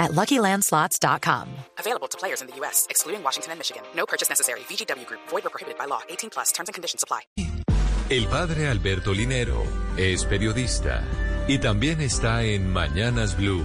at LuckyLandSlots.com. Available to players in the U.S., excluding Washington and Michigan. No purchase necessary. VGW Group. Void or prohibited by law. 18 plus. Terms and conditions apply. El padre Alberto Linero es periodista y también está en Mañanas Blue.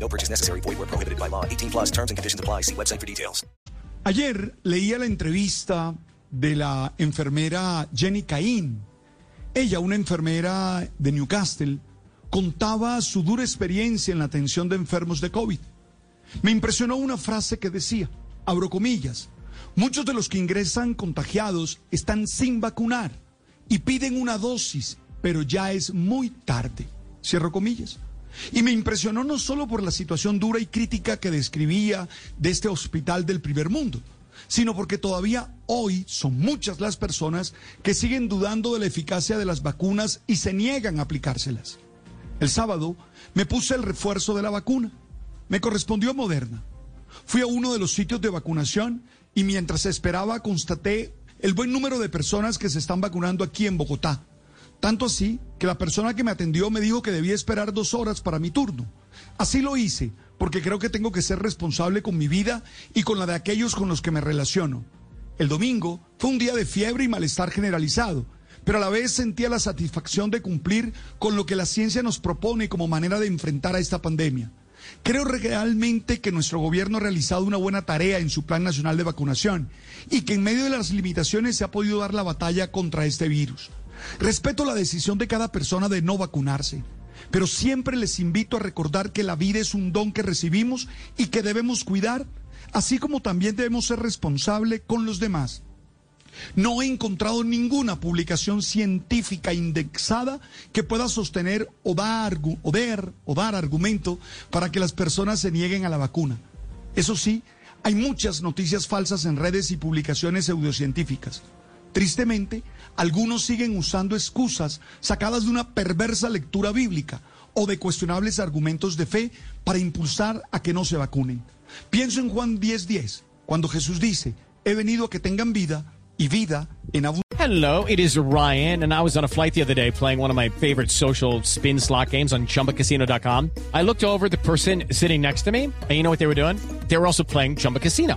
No purchase necessary. Void where prohibited by law. 18 plus terms and conditions apply. See website for details. Ayer leía la entrevista de la enfermera Jenny Caín. Ella, una enfermera de Newcastle, contaba su dura experiencia en la atención de enfermos de COVID. Me impresionó una frase que decía, abro comillas, muchos de los que ingresan contagiados están sin vacunar y piden una dosis, pero ya es muy tarde. Cierro comillas. Y me impresionó no solo por la situación dura y crítica que describía de este hospital del primer mundo, sino porque todavía hoy son muchas las personas que siguen dudando de la eficacia de las vacunas y se niegan a aplicárselas. El sábado me puse el refuerzo de la vacuna. Me correspondió Moderna. Fui a uno de los sitios de vacunación y mientras esperaba constaté el buen número de personas que se están vacunando aquí en Bogotá. Tanto así que la persona que me atendió me dijo que debía esperar dos horas para mi turno. Así lo hice, porque creo que tengo que ser responsable con mi vida y con la de aquellos con los que me relaciono. El domingo fue un día de fiebre y malestar generalizado, pero a la vez sentía la satisfacción de cumplir con lo que la ciencia nos propone como manera de enfrentar a esta pandemia. Creo realmente que nuestro gobierno ha realizado una buena tarea en su Plan Nacional de Vacunación y que en medio de las limitaciones se ha podido dar la batalla contra este virus. Respeto la decisión de cada persona de no vacunarse, pero siempre les invito a recordar que la vida es un don que recibimos y que debemos cuidar, así como también debemos ser responsables con los demás. No he encontrado ninguna publicación científica indexada que pueda sostener o dar, o dar, o dar argumento para que las personas se nieguen a la vacuna. Eso sí, hay muchas noticias falsas en redes y publicaciones pseudocientíficas. Tristemente, algunos siguen usando excusas sacadas de una perversa lectura bíblica o de cuestionables argumentos de fe para impulsar a que no se vacunen. Pienso en Juan 10:10, cuando Jesús dice, he venido a que tengan vida y vida en abundancia. Hello, it is Ryan, and I was on a flight the other day playing one of my favorite social spin slot games on chumbacasino.com. I looked over the person sitting next to me, and you know what they were doing? They were also playing Chumba Casino.